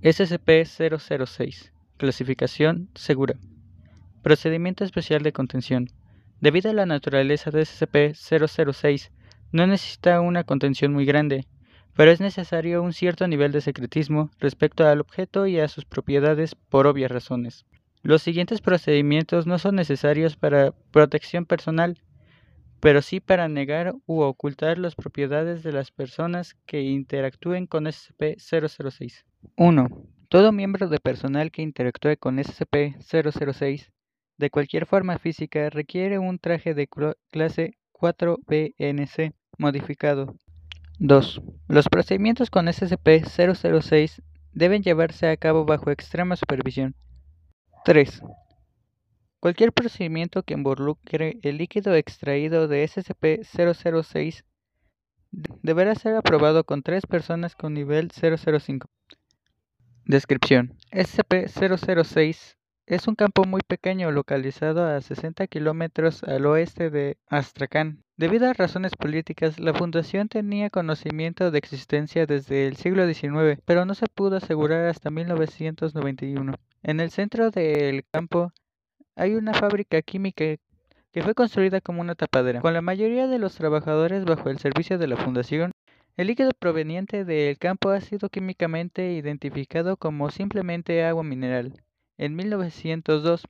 SCP-006 Clasificación segura. Procedimiento especial de contención. Debido a la naturaleza de SCP-006, no necesita una contención muy grande, pero es necesario un cierto nivel de secretismo respecto al objeto y a sus propiedades por obvias razones. Los siguientes procedimientos no son necesarios para protección personal, pero sí para negar u ocultar las propiedades de las personas que interactúen con SCP-006. 1. Todo miembro de personal que interactúe con SCP-006 de cualquier forma física requiere un traje de clase 4BNC modificado. 2. Los procedimientos con SCP-006 deben llevarse a cabo bajo extrema supervisión. 3. Cualquier procedimiento que involucre el líquido extraído de SCP-006 deberá ser aprobado con tres personas con nivel 005. Descripción: SCP-006 es un campo muy pequeño localizado a 60 kilómetros al oeste de Astrakhan. Debido a razones políticas, la fundación tenía conocimiento de existencia desde el siglo XIX, pero no se pudo asegurar hasta 1991. En el centro del campo hay una fábrica química que fue construida como una tapadera, con la mayoría de los trabajadores bajo el servicio de la fundación. El líquido proveniente del campo ha sido químicamente identificado como simplemente agua mineral en 1902,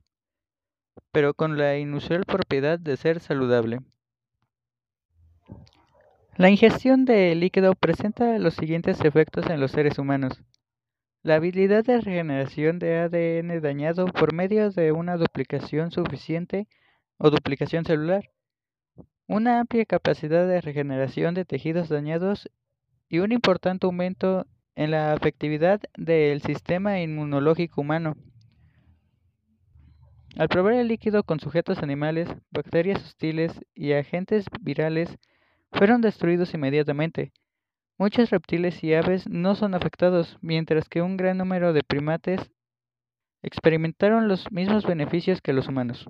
pero con la inusual propiedad de ser saludable. La ingestión de líquido presenta los siguientes efectos en los seres humanos. La habilidad de regeneración de ADN dañado por medio de una duplicación suficiente o duplicación celular, una amplia capacidad de regeneración de tejidos dañados y un importante aumento en la afectividad del sistema inmunológico humano. Al probar el líquido con sujetos animales, bacterias hostiles y agentes virales fueron destruidos inmediatamente, Muchos reptiles y aves no son afectados, mientras que un gran número de primates experimentaron los mismos beneficios que los humanos.